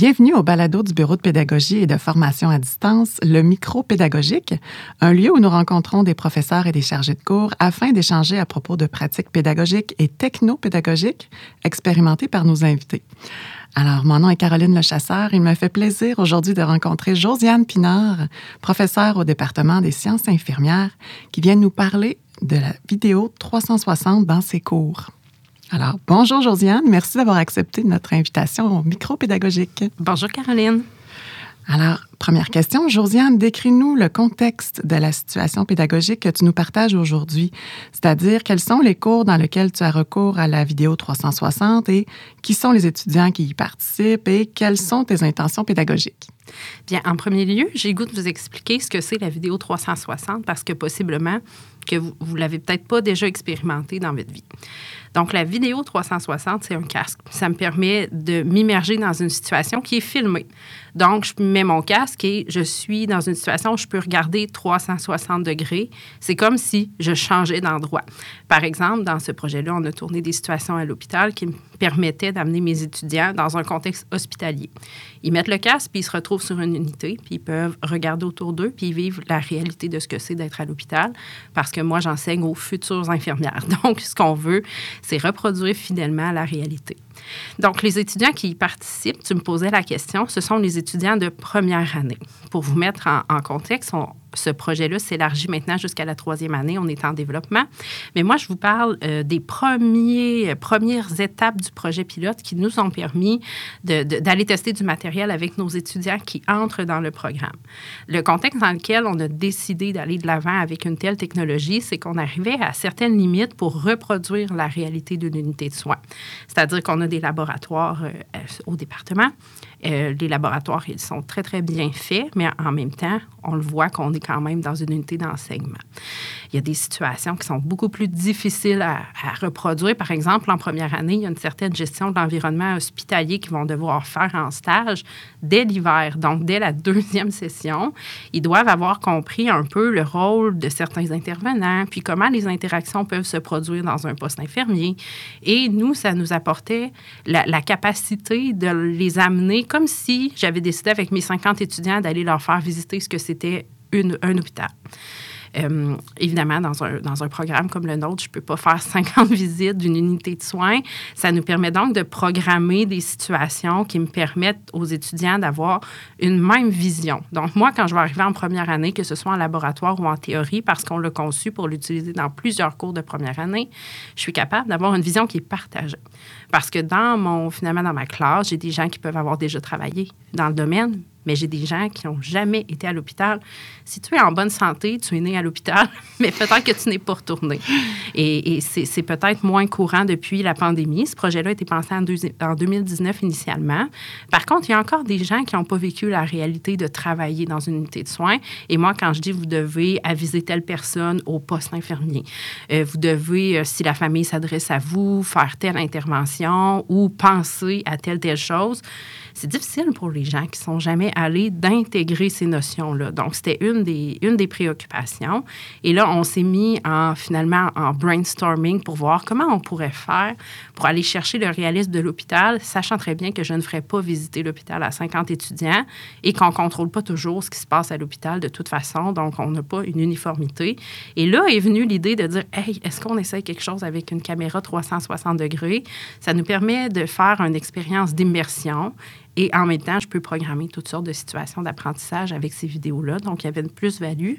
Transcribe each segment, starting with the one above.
bienvenue au balado du Bureau de pédagogie et de formation à distance, le micro pédagogique, un lieu où nous rencontrons des professeurs et des chargés de cours afin d'échanger à propos de pratiques pédagogiques et techno-pédagogiques expérimentées par nos invités. Alors, mon nom est Caroline Lechasseur. Il me fait plaisir aujourd'hui de rencontrer Josiane Pinard, professeure au département des sciences infirmières, qui vient nous parler de la vidéo 360 dans ses cours. Alors, bonjour Josiane, merci d'avoir accepté notre invitation au micro pédagogique. Bonjour Caroline. Alors, première question, Josiane, décris-nous le contexte de la situation pédagogique que tu nous partages aujourd'hui, c'est-à-dire quels sont les cours dans lesquels tu as recours à la vidéo 360 et qui sont les étudiants qui y participent et quelles sont tes intentions pédagogiques? Bien, en premier lieu, j'ai goût de vous expliquer ce que c'est la vidéo 360 parce que possiblement que vous ne l'avez peut-être pas déjà expérimenté dans votre vie. Donc, la vidéo 360, c'est un casque. Ça me permet de m'immerger dans une situation qui est filmée. Donc, je mets mon casque et je suis dans une situation où je peux regarder 360 degrés. C'est comme si je changeais d'endroit. Par exemple, dans ce projet-là, on a tourné des situations à l'hôpital qui me permettaient d'amener mes étudiants dans un contexte hospitalier. Ils mettent le casque, puis ils se retrouvent sur une unité, puis ils peuvent regarder autour d'eux, puis ils vivent la réalité de ce que c'est d'être à l'hôpital, parce que moi, j'enseigne aux futures infirmières. Donc, ce qu'on veut, c'est reproduire fidèlement la réalité. Donc, les étudiants qui y participent, tu me posais la question, ce sont les étudiants de première année. Pour vous mettre en, contexte, ce projet-là s'élargit maintenant jusqu'à la troisième année. On est en développement. Mais moi, je vous parle euh, des premiers, premières étapes du projet pilote qui nous ont permis d'aller tester du matériel avec nos étudiants qui entrent dans le programme. Le contexte dans lequel on a décidé d'aller de l'avant avec une telle technologie, c'est qu'on arrivait à certaines limites pour reproduire la réalité d'une unité de soins. C'est-à-dire qu'on a des laboratoires euh, au département. Euh, les laboratoires, ils sont très, très bien faits, mais en même temps, on le voit qu'on est quand même dans une unité d'enseignement. Il y a des situations qui sont beaucoup plus difficiles à, reproduire. Par exemple, en première année, il y a une certaine gestion de l'environnement hospitalier qu'ils vont devoir faire en stage dès l'hiver. Donc, dès la deuxième session, ils doivent avoir compris un peu le rôle de certains intervenants, puis comment les interactions peuvent se produire dans un poste infirmier. Et nous, ça nous apportait la, la capacité de les amener comme si j'avais décidé avec mes 50 étudiants d'aller leur faire visiter ce que c'était un hôpital. Euh, évidemment, dans un, dans un programme comme le nôtre, je ne peux pas faire 50 visites d'une unité de soins. Ça nous permet donc de programmer des situations qui me permettent aux étudiants d'avoir une même vision. Donc, moi, quand je vais arriver en première année, que ce soit en laboratoire ou en théorie, parce qu'on l'a conçu pour l'utiliser dans plusieurs cours de première année, je suis capable d'avoir une vision qui est partagée. Parce que dans mon, finalement, dans ma classe, j'ai des gens qui peuvent avoir déjà travaillé dans le domaine, mais j'ai des gens qui n'ont jamais été à l'hôpital. Si tu es en bonne santé, tu es né à l'hôpital, mais peut-être que tu n'es pas retourné. Et, c'est peut-être moins courant depuis la pandémie. Ce projet-là a été pensé en, en, 2019 initialement. Par contre, il y a encore des gens qui n'ont pas vécu la réalité de travailler dans une unité de soins. Et moi, quand je dis vous devez aviser telle personne au poste infirmier, euh, vous devez, euh, si la famille s'adresse à vous, faire telle intervention ou penser à telle, telle chose, c'est difficile pour les gens qui sont jamais allés d'intégrer ces notions-là. Donc, c'était une des, une des préoccupations. Et là, on s'est mis en, finalement en brainstorming pour voir comment on pourrait faire pour aller chercher le réalisme de l'hôpital, sachant très bien que je ne ferais pas visiter l'hôpital à 50 étudiants et qu'on ne contrôle pas toujours ce qui se passe à l'hôpital de toute façon. Donc, on n'a pas une uniformité. Et là est venue l'idée de dire, hey, est-ce qu'on essaie quelque chose avec une caméra 360 degrés? Ça nous permet de faire une expérience d'immersion et en même temps, je peux programmer toutes sortes de situations d'apprentissage avec ces vidéos-là. Donc, il y avait une plus-value.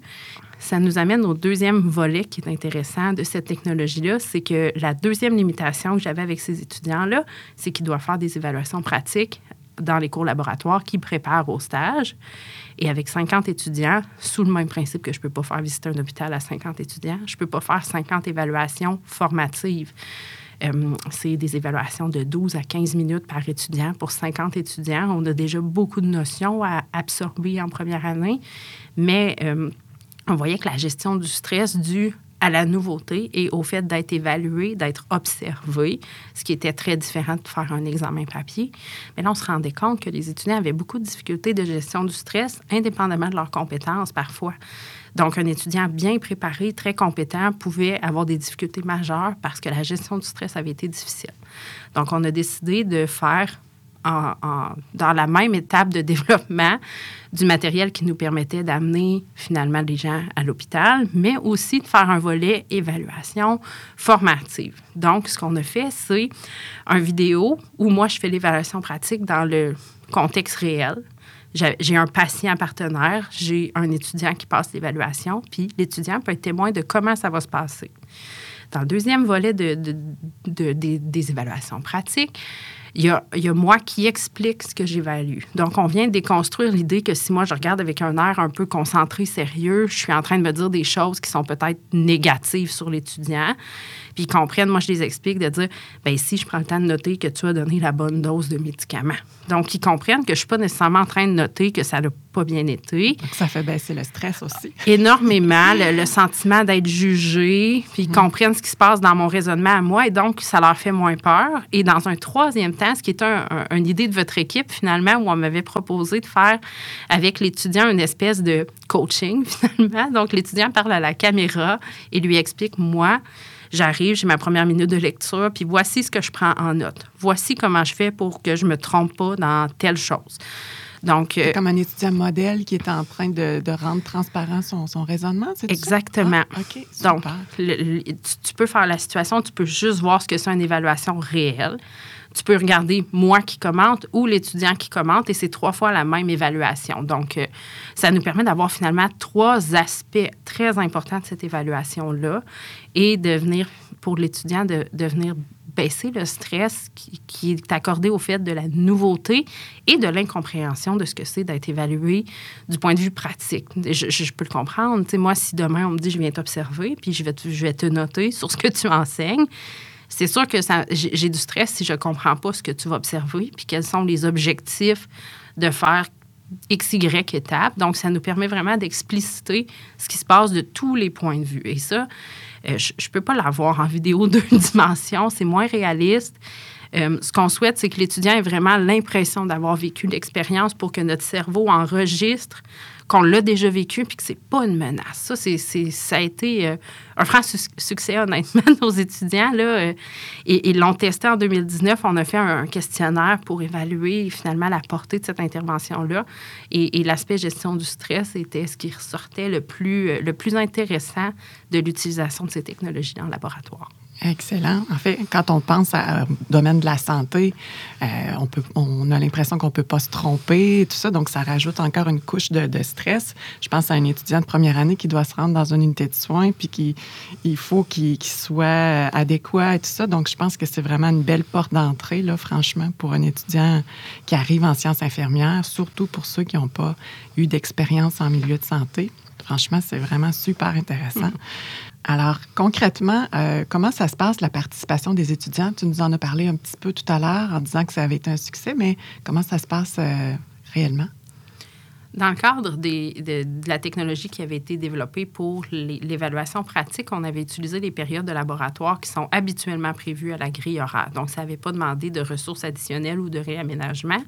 Ça nous amène au deuxième volet qui est intéressant de cette technologie-là, c'est que la deuxième limitation que j'avais avec ces étudiants-là, c'est qu'ils doivent faire des évaluations pratiques dans les cours laboratoires qui préparent au stage. Et avec 50 étudiants, sous le même principe que je ne peux pas faire visiter un hôpital à 50 étudiants, je ne peux pas faire 50 évaluations formatives. Euh, c'est des évaluations de 12 à 15 minutes par étudiant. Pour 50 étudiants, on a déjà beaucoup de notions à absorber en première année, mais euh, on voyait que la gestion du stress dû à la nouveauté et au fait d'être évalué, d'être observé, ce qui était très différent de faire un examen papier. Mais là, on se rendait compte que les étudiants avaient beaucoup de difficultés de gestion du stress, indépendamment de leurs compétences parfois. Donc, un étudiant bien préparé, très compétent, pouvait avoir des difficultés majeures parce que la gestion du stress avait été difficile. Donc, on a décidé de faire dans la même étape de développement du matériel qui nous permettait d'amener finalement les gens à l'hôpital, mais aussi de faire un volet évaluation formative. Donc, ce qu'on a fait, c'est un vidéo où moi, je fais l'évaluation pratique dans le contexte réel. J'ai un patient partenaire, j'ai un étudiant qui passe l'évaluation, puis l'étudiant peut être témoin de comment ça va se passer. Dans le deuxième volet de, des évaluations pratiques, il y, a, il y a, moi qui explique ce que j'évalue. Donc, on vient de déconstruire l'idée que si moi, je regarde avec un air un peu concentré, sérieux, je suis en train de me dire des choses qui sont peut-être négatives sur l'étudiant. Puis ils comprennent, moi, je les explique de dire, ben si je prends le temps de noter que tu as donné la bonne dose de médicaments. Donc, ils comprennent que je ne suis pas nécessairement en train de noter que ça n'a pas bien été. Donc, ça fait baisser le stress aussi. Énormément, le, sentiment d'être jugé, puis ils mm. comprennent ce qui se passe dans mon raisonnement à moi, et donc, ça leur fait moins peur. Et dans un troisième ce qui est une idée de votre équipe, finalement, où on m'avait proposé de faire avec l'étudiant une espèce de coaching, finalement. Donc, l'étudiant parle à la caméra et lui explique, moi, j'arrive, j'ai ma première minute de lecture, puis voici ce que je prends en note. Voici comment je fais pour que je me trompe pas dans telle chose. Donc, euh, comme un étudiant modèle qui est en train de, rendre transparent son, raisonnement, c'est Exactement. Ah, OK, Donc, tu, peux faire la situation, tu peux juste voir ce que c'est une évaluation réelle. Tu peux regarder moi qui commente ou l'étudiant qui commente et c'est trois fois la même évaluation. Donc, euh, ça nous permet d'avoir finalement trois aspects très importants de cette évaluation-là et de venir, pour l'étudiant, de, de venir baisser le stress qui, est accordé au fait de la nouveauté et de l'incompréhension de ce que c'est d'être évalué du point de vue pratique. Je, peux le comprendre. moi, si demain on me dit je viens t'observer, puis je vais, je vais te noter sur ce que tu enseignes, c'est sûr que j'ai du stress si je ne comprends pas ce que tu vas observer, puis quels sont les objectifs de faire X, Y étapes. Donc, ça nous permet vraiment d'expliciter ce qui se passe de tous les points de vue. Et ça, euh, je ne peux pas l'avoir en vidéo deux dimensions, c'est moins réaliste. Euh, ce qu'on souhaite, c'est que l'étudiant ait vraiment l'impression d'avoir vécu l'expérience pour que notre cerveau enregistre qu'on l'a déjà vécu puis que c'est pas une menace. Ça, c'est, ça a été euh, un franc succès, honnêtement, nos étudiants. Là, et ils l'ont testé en 2019. On a fait un, questionnaire pour évaluer finalement la portée de cette intervention-là. Et, et, l'aspect gestion du stress était ce qui ressortait le plus, le plus intéressant de l'utilisation de ces technologies dans le laboratoire. Excellent. En fait, quand on pense au domaine de la santé, euh, on, a l'impression qu'on ne peut pas se tromper, tout ça, donc ça rajoute encore une couche de, stress. Je pense à un étudiant de première année qui doit se rendre dans une unité de soins, puis qui, faut qu'il soit adéquat et tout ça. Donc, je pense que c'est vraiment une belle porte d'entrée, là, franchement, pour un étudiant qui arrive en sciences infirmières, surtout pour ceux qui n'ont pas eu d'expérience en milieu de santé. Franchement, c'est vraiment super intéressant. Mm. Alors, concrètement, euh, comment ça se passe, la participation des étudiants? Tu nous en as parlé un petit peu tout à l'heure en disant que ça avait été un succès, mais comment ça se passe euh, réellement? Dans le cadre de, la technologie qui avait été développée pour l'évaluation pratique, on avait utilisé les périodes de laboratoire qui sont habituellement prévues à la grille horaire. Donc, ça n'avait pas demandé de ressources additionnelles ou de réaménagement.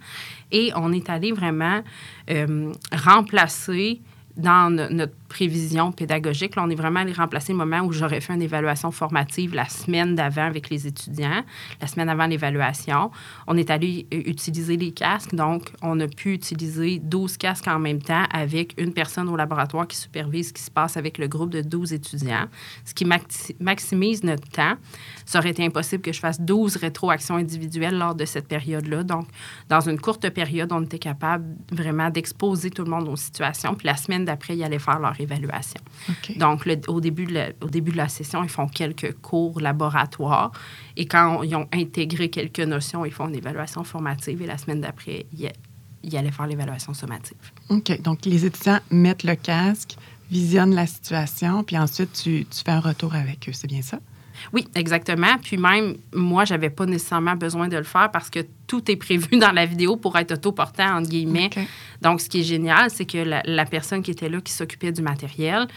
Et on est allé vraiment euh, remplacer dans notre prévision pédagogique. Là, on est vraiment allé remplacer le moment où j'aurais fait une évaluation formative la semaine d'avant avec les étudiants, la semaine avant l'évaluation. On est allé utiliser les casques. Donc, on a pu utiliser 12 casques en même temps avec une personne au laboratoire qui supervise ce qui se passe avec le groupe de 12 étudiants, ce qui maximise notre temps. Ça aurait été impossible que je fasse 12 rétroactions individuelles lors de cette période-là. Donc, dans une courte période, on était capable vraiment d'exposer tout le monde aux situations. Puis la semaine d'après, ils allaient faire leur Donc, au, début de la, au début de la session, ils font quelques cours laboratoires. Et quand ils ont intégré quelques notions, ils font une évaluation formative. Et la semaine d'après, ils, allaient faire l'évaluation sommative. OK. Donc, les étudiants mettent le casque, visionnent la situation, puis ensuite, tu, tu fais un retour avec eux. C'est bien ça? Oui, exactement. Puis même, moi, j'avais pas nécessairement besoin de le faire parce que tout est prévu dans la vidéo pour être autoportant, entre guillemets. Donc, ce qui est génial, c'est que la, personne qui était là, qui s'occupait du matériel,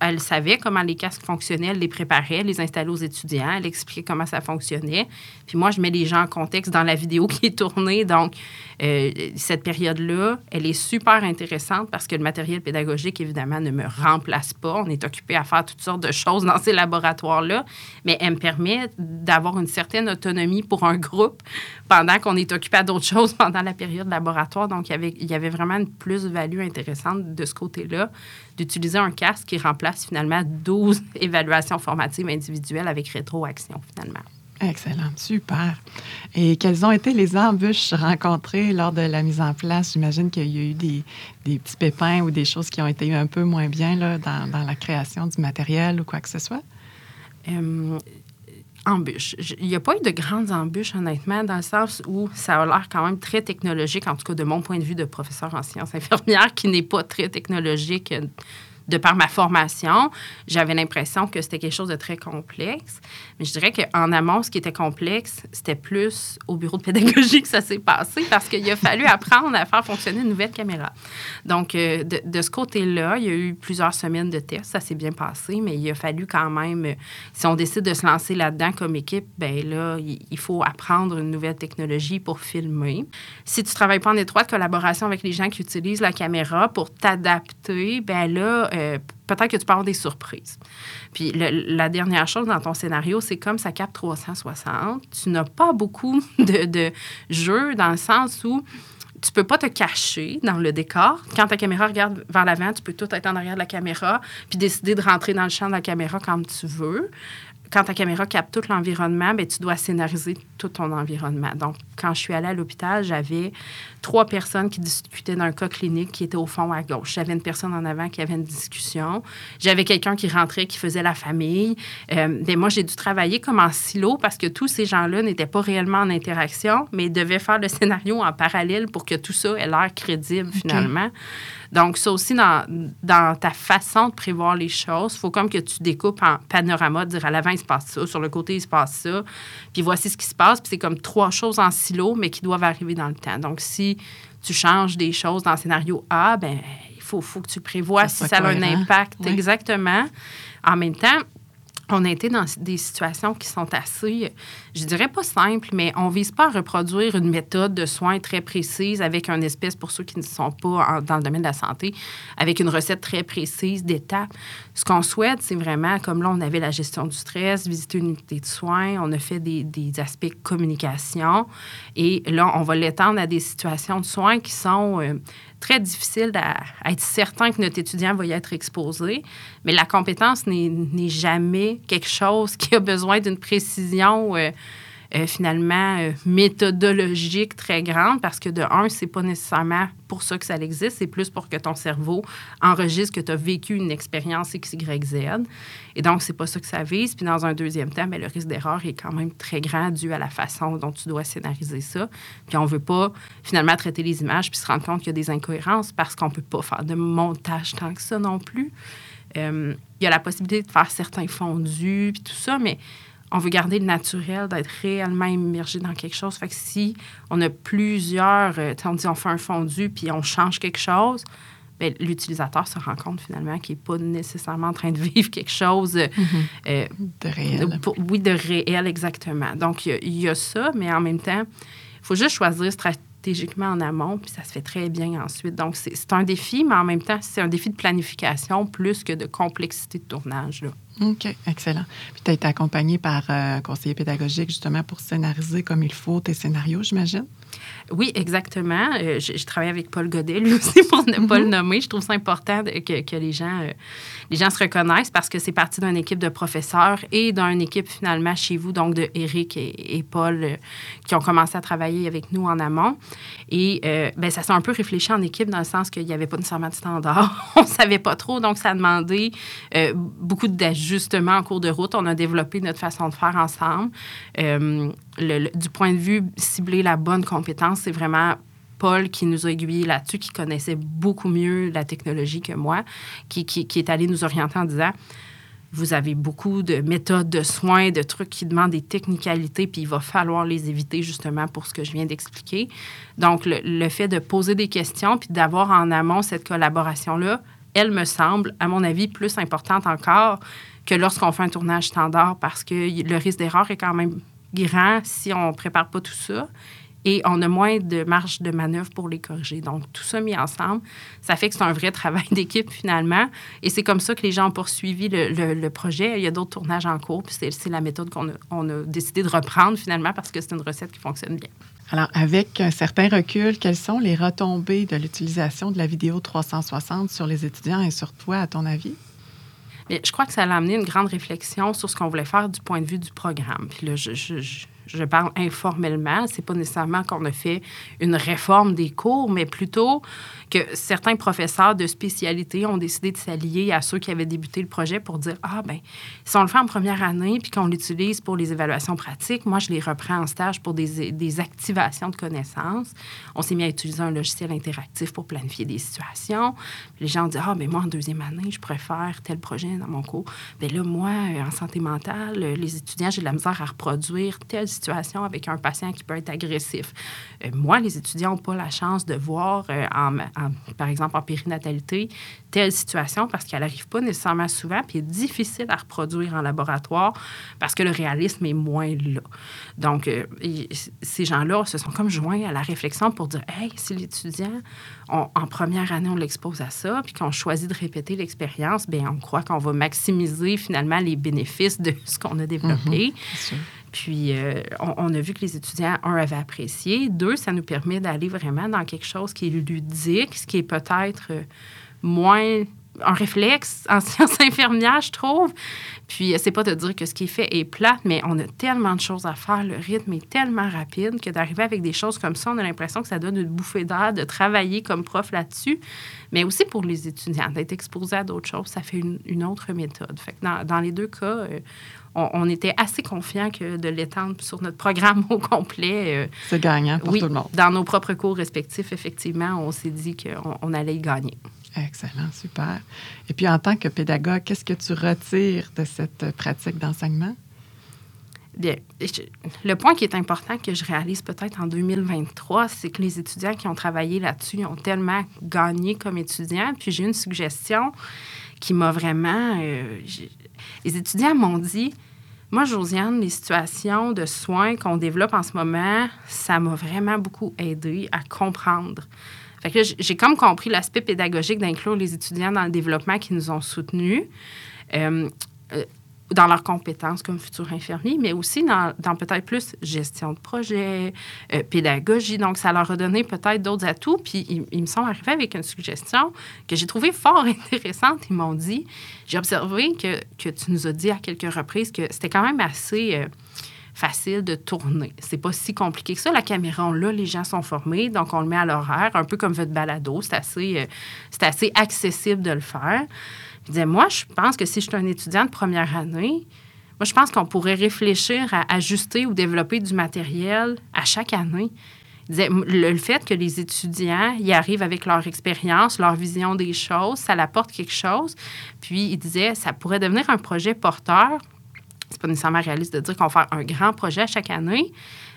elle, savait comment les casques fonctionnaient, elle les préparait, les installait aux étudiants, elle expliquait comment ça fonctionnait. Puis moi, je mets les gens en contexte dans la vidéo qui est tournée. Donc, euh, cette période-là, elle est super intéressante parce que le matériel pédagogique, évidemment, ne me remplace pas. On est occupé à faire toutes sortes de choses dans ces laboratoires-là, mais elle me permet d'avoir une certaine autonomie pour un groupe pendant qu'on est occupé à d'autres choses pendant la période laboratoire. Donc, il y avait, il y avait vraiment une plus-value intéressante de ce côté-là d'utiliser un casque qui remplace finalement 12 évaluations formatives individuelles avec rétroaction finalement. Excellent, super. Et quelles ont été les embûches rencontrées lors de la mise en place? J'imagine qu'il y a eu des, des, petits pépins ou des choses qui ont été un peu moins bien là, dans, dans la création du matériel ou quoi que ce soit? Euh, embûches. Il n'y a pas eu de grandes embûches, honnêtement, dans le sens où ça a l'air quand même très technologique, en tout cas de mon point de vue de professeur en sciences infirmières, qui n'est pas très technologique de par ma formation, j'avais l'impression que c'était quelque chose de très complexe. Mais je dirais qu'en amont, ce qui était complexe, c'était plus au bureau de pédagogie que ça s'est passé parce qu'il a fallu apprendre à faire fonctionner une nouvelle caméra. Donc, euh, de, ce côté-là, il y a eu plusieurs semaines de tests. Ça s'est bien passé, mais il a fallu quand même, si on décide de se lancer là-dedans comme équipe, ben là, il faut apprendre une nouvelle technologie pour filmer. Si tu ne travailles pas en étroite collaboration avec les gens qui utilisent la caméra pour t'adapter, ben là, euh, peut-être que tu peux avoir des surprises. Puis la dernière chose dans ton scénario, c'est comme ça capte 360, tu n'as pas beaucoup de, de jeux dans le sens où tu peux pas te cacher dans le décor. Quand ta caméra regarde vers l'avant, tu peux tout être en arrière de la caméra, puis décider de rentrer dans le champ de la caméra comme tu veux quand ta caméra capte tout l'environnement, ben, tu dois scénariser tout ton environnement. Donc, quand je suis allée à l'hôpital, j'avais trois personnes qui discutaient d'un cas clinique qui était au fond à gauche. J'avais une personne en avant qui avait une discussion. J'avais quelqu'un qui rentrait, qui faisait la famille. Euh, ben, moi, j'ai dû travailler comme en silo parce que tous ces gens-là n'étaient pas réellement en interaction, mais devaient faire le scénario en parallèle pour que tout ça ait l'air crédible finalement. Donc, ça aussi, dans, dans ta façon de prévoir les choses, il faut comme que tu découpes en panorama, dire à l'avant, il se passe ça, sur le côté, il se passe ça, puis voici ce qui se passe. Puis c'est comme trois choses en silo, mais qui doivent arriver dans le temps. Donc, si tu changes des choses dans le scénario A, ben il faut, faut que tu prévois si ça a un impact. Exactement. En même temps, on a été dans des situations qui sont assez, je dirais pas simples, mais on vise pas à reproduire une méthode de soins très précise avec un espèce, pour ceux qui ne sont pas dans le domaine de la santé, avec une recette très précise d'étapes. Ce qu'on souhaite, c'est vraiment, comme là, on avait la gestion du stress, visiter une unité de soins, on a fait des, des aspects communication, et là, on va l'étendre à des situations de soins qui sont euh, très difficile à, être certain que notre étudiant va y être exposé. Mais la compétence n'est jamais quelque chose qui a besoin d'une précision. Euh, euh, finalement euh, méthodologique très grande parce que de un, c'est pas nécessairement pour ça que ça existe, c'est plus pour que ton cerveau enregistre que tu as vécu une expérience X, Y, Z. Et donc, c'est pas ça que ça vise. Puis dans un deuxième temps, bien, le risque d'erreur est quand même très grand dû à la façon dont tu dois scénariser ça. Puis on veut pas finalement traiter les images puis se rendre compte qu'il y a des incohérences parce qu'on peut pas faire de montage tant que ça non plus. Euh, il y a la possibilité de faire certains fondus puis tout ça, mais on veut garder le naturel, d'être réellement immergé dans quelque chose. Fait que si on a plusieurs, euh, on dit on fait un fondu puis on change quelque chose, ben, l'utilisateur se rend compte finalement qu'il n'est pas nécessairement en train de vivre quelque chose euh, mm-hmm. euh, de réel. oui, de réel, exactement. Donc, il y, a ça, mais en même temps, il faut juste choisir stratégiquement en amont, puis ça se fait très bien ensuite. Donc, c'est un défi, mais en même temps, c'est un défi de planification plus que de complexité de tournage. Là. OK, excellent. Puis tu as été accompagné par euh, un conseiller pédagogique justement pour scénariser comme il faut tes scénarios, j'imagine? Oui, exactement. Euh, je, travaille avec Paul Godet, lui aussi, pour ne pas le mhm. nommer. Je trouve ça important que, que, les, gens, euh, les gens se reconnaissent parce que c'est parti d'une équipe de professeurs et d'une équipe finalement chez vous, donc de Eric et, Paul, euh, qui ont commencé à travailler avec nous en amont. Et ben, ça s'est un peu réfléchi en équipe dans le sens qu'il n'y avait pas nécessairement de standard. On ne savait pas trop, donc ça a demandé beaucoup d'ajustements en cours de route. On a développé notre façon de faire ensemble du point de vue cibler la bonne compétence, c'est vraiment Paul qui nous a aiguillés là-dessus, qui connaissait beaucoup mieux la technologie que moi, qui, est allé nous orienter en disant vous avez beaucoup de méthodes de soins, de trucs qui demandent des technicalités, puis il va falloir les éviter justement pour ce que je viens d'expliquer. Donc, le, le, fait de poser des questions, puis d'avoir en amont cette collaboration-là, elle me semble, à mon avis, plus importante encore que lorsqu'on fait un tournage standard parce que le risque d'erreur est quand même grand si on ne prépare pas tout ça et on a moins de marge de manœuvre pour les corriger. Donc, tout ça mis ensemble, ça fait que c'est un vrai travail d'équipe finalement. Et c'est comme ça que les gens ont poursuivi le, projet. Il y a d'autres tournages en cours, puis c'est la méthode qu'on a, a décidé de reprendre finalement parce que c'est une recette qui fonctionne bien. Alors, avec un certain recul, quelles sont les retombées de l'utilisation de la vidéo 360 sur les étudiants et sur toi, à ton avis? Je crois que ça a amené une grande réflexion sur ce qu'on voulait faire du point de vue du programme. Puis là, je, je parle informellement. C'est pas nécessairement qu'on a fait une réforme des cours, mais plutôt que certains professeurs de spécialité ont décidé de s'allier à ceux qui avaient débuté le projet pour dire ah ben si on le fait en première année puis qu'on l'utilise pour les évaluations pratiques, moi je les reprends en stage pour des, des activations de connaissances. On s'est mis à utiliser un logiciel interactif pour planifier des situations. les gens ont dit ah ben moi en deuxième année je préfère tel projet dans mon cours. Ben là moi en santé mentale les étudiants j'ai de la misère à reproduire telle avec un patient qui peut être agressif. Euh, moi, les étudiants n'ont pas la chance de voir, euh, par exemple, en périnatalité, telle situation parce qu'elle n'arrive pas nécessairement souvent, puis est difficile à reproduire en laboratoire parce que le réalisme est moins là. Donc, euh, ces gens-là se sont comme joints à la réflexion pour dire, hey, si l'étudiant, en première année, on l'expose à ça, puis qu'on choisit de répéter l'expérience, bien, on croit qu'on va maximiser finalement les bénéfices de ce qu'on a développé. Mm-hmm. Puis, euh, on, a vu que les étudiants, un, avaient apprécié. Deux, ça nous permet d'aller vraiment dans quelque chose qui est ludique, ce qui est peut-être euh, moins un réflexe en sciences infirmières, je trouve. Puis, c'est pas de dire que ce qui est fait est plate, mais on a tellement de choses à faire. Le rythme est tellement rapide que d'arriver avec des choses comme ça, on a l'impression que ça donne une bouffée d'air de travailler comme prof là-dessus. Mais aussi pour les étudiants, d'être exposés à d'autres choses, ça fait une, autre méthode. Fait que dans, les deux cas, euh, on, était assez confiants que de l'étendre sur notre programme au complet. Euh, c'est gagnant pour tout le monde. Dans nos propres cours respectifs, effectivement, on s'est dit qu'on allait y gagner. Excellent, super. Et puis, en tant que pédagogue, qu'est-ce que tu retires de cette pratique d'enseignement? Bien, le point qui est important que je réalise peut-être en 2023, c'est que les étudiants qui ont travaillé là-dessus ont tellement gagné comme étudiants. Puis j'ai une suggestion qui m'a vraiment... Euh, les étudiants m'ont dit, moi, Josiane, les situations de soins qu'on développe en ce moment, ça m'a vraiment beaucoup aidé à comprendre. J'ai comme compris l'aspect pédagogique d'inclure les étudiants dans le développement qui nous ont soutenus. Euh, euh, dans leurs compétences comme futurs infirmiers, mais aussi dans, peut-être plus gestion de projet, euh, pédagogie. Donc, ça leur a donné peut-être d'autres atouts. Puis, ils, me sont arrivés avec une suggestion que j'ai trouvée fort intéressante. Ils m'ont dit, j'ai observé que, que, tu nous as dit à quelques reprises que c'était quand même assez... facile de tourner. C'est pas si compliqué que ça. La caméra, là, les gens sont formés, donc on le met à l'horaire, un peu comme votre balado. C'est assez, euh, c'est assez accessible de le faire. Il disait, moi, je pense que si je suis un étudiant de première année, moi, je pense qu'on pourrait réfléchir à ajuster ou développer du matériel à chaque année. Le, fait que les étudiants y arrivent avec leur expérience, leur vision des choses, ça apporte quelque chose. Puis, il disait, ça pourrait devenir un projet porteur. C'est pas nécessairement réaliste de dire qu'on va faire un grand projet chaque année,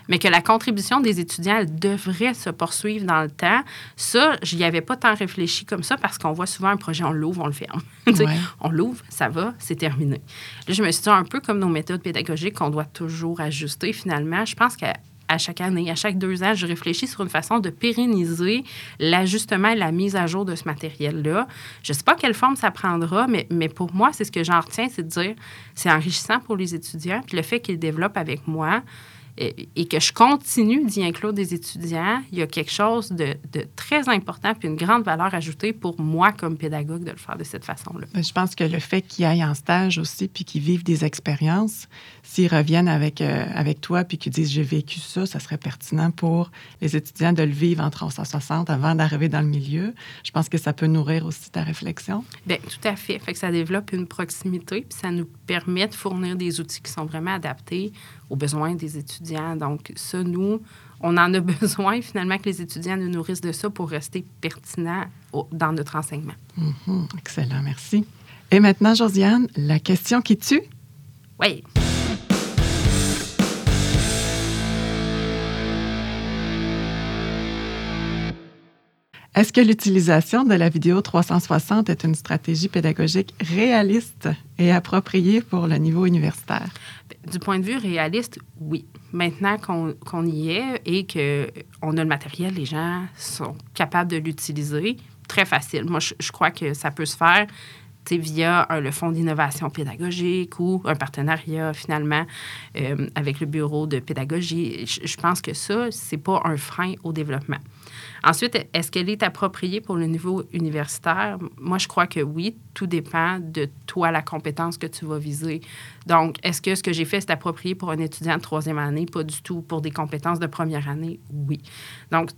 mais que la contribution des étudiants elle devrait se poursuivre dans le temps. Ça, je n'y avais pas tant réfléchi comme ça parce qu'on voit souvent un projet, on l'ouvre, on le ferme. On l'ouvre, ça va, c'est terminé. Là, je me suis dit un peu comme nos méthodes pédagogiques qu'on doit toujours ajuster finalement. Je pense qu'à à chaque année, à chaque deux ans, je réfléchis sur une façon de pérenniser l'ajustement et la mise à jour de ce matériel-là. Je ne sais pas quelle forme ça prendra, mais, mais pour moi, c'est ce que j'en retiens, c'est de dire c'est enrichissant pour les étudiants. Puis le fait qu'ils développent avec moi, et, que je continue d'y inclure des étudiants, il y a quelque chose de, très important puis une grande valeur ajoutée pour moi comme pédagogue de le faire de cette façon-là. Je pense que le fait qu'ils aillent en stage aussi puis qu'ils vivent des expériences, s'ils reviennent avec, euh, avec toi puis qu'ils disent j'ai vécu ça, ça serait pertinent pour les étudiants de le vivre en 360 avant d'arriver dans le milieu. Je pense que ça peut nourrir aussi ta réflexion. Bien, tout à fait. Fait que ça développe une proximité puis ça nous permet de fournir des outils qui sont vraiment adaptés aux besoins des étudiants. Donc, ça, nous, on en a besoin finalement que les étudiants nous nourrissent de ça pour rester pertinents dans notre enseignement. Mhm. excellent, merci. Et maintenant, Josiane, la question qui tue? Oui. Est-ce que l'utilisation de la vidéo 360 est une stratégie pédagogique réaliste et appropriée pour le niveau universitaire? Du point de vue réaliste, oui. Maintenant qu'on y est et qu'on a le matériel, les gens sont capables de l'utiliser. Très facile. Moi, je, je, crois que ça peut se faire via le Fonds d'innovation pédagogique ou un partenariat finalement euh, avec le Bureau de pédagogie. Je, pense que ça, c'est pas un frein au développement. Ensuite, est-ce qu'elle est appropriée pour le niveau universitaire? Moi, je crois que oui. Tout dépend de toi, la compétence que tu vas viser. Donc, est-ce que ce que j'ai fait, c'est approprié pour un étudiant de troisième année? Pas du tout. Pour des compétences de première année? Oui. Donc,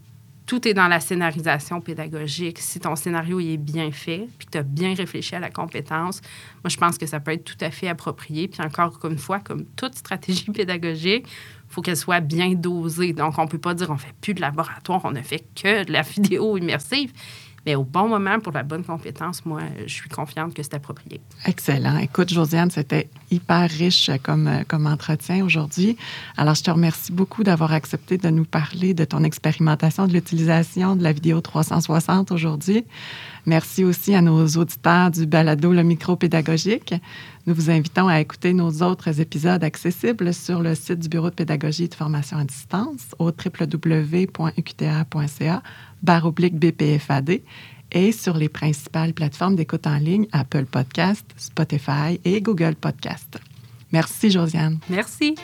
tout est dans la scénarisation pédagogique. Si ton scénario est bien fait, puis que tu as bien réfléchi à la compétence, moi, je pense que ça peut être tout à fait approprié. Puis encore une fois, comme toute stratégie pédagogique, faut qu'elle soit bien dosée. Donc, on ne peut pas dire on fait plus de laboratoire, on ne fait que de la vidéo immersive. Mais au bon moment, pour la bonne compétence, moi, je suis confiante que c'est approprié. Excellent. Écoute, Josiane, c'était hyper riche comme, comme entretien aujourd'hui. Alors, je te remercie beaucoup d'avoir accepté de nous parler de ton expérimentation de l'utilisation de la vidéo 360 aujourd'hui. Merci aussi à nos auditeurs du balado Le Micro Pédagogique. Nous vous invitons à écouter nos autres épisodes accessibles sur le site du Bureau de pédagogie et de formation à distance au www.uqta.ca BPFAD et sur les principales plateformes d'écoute en ligne Apple Podcast, Spotify et Google Podcast. Merci, Josiane. Merci.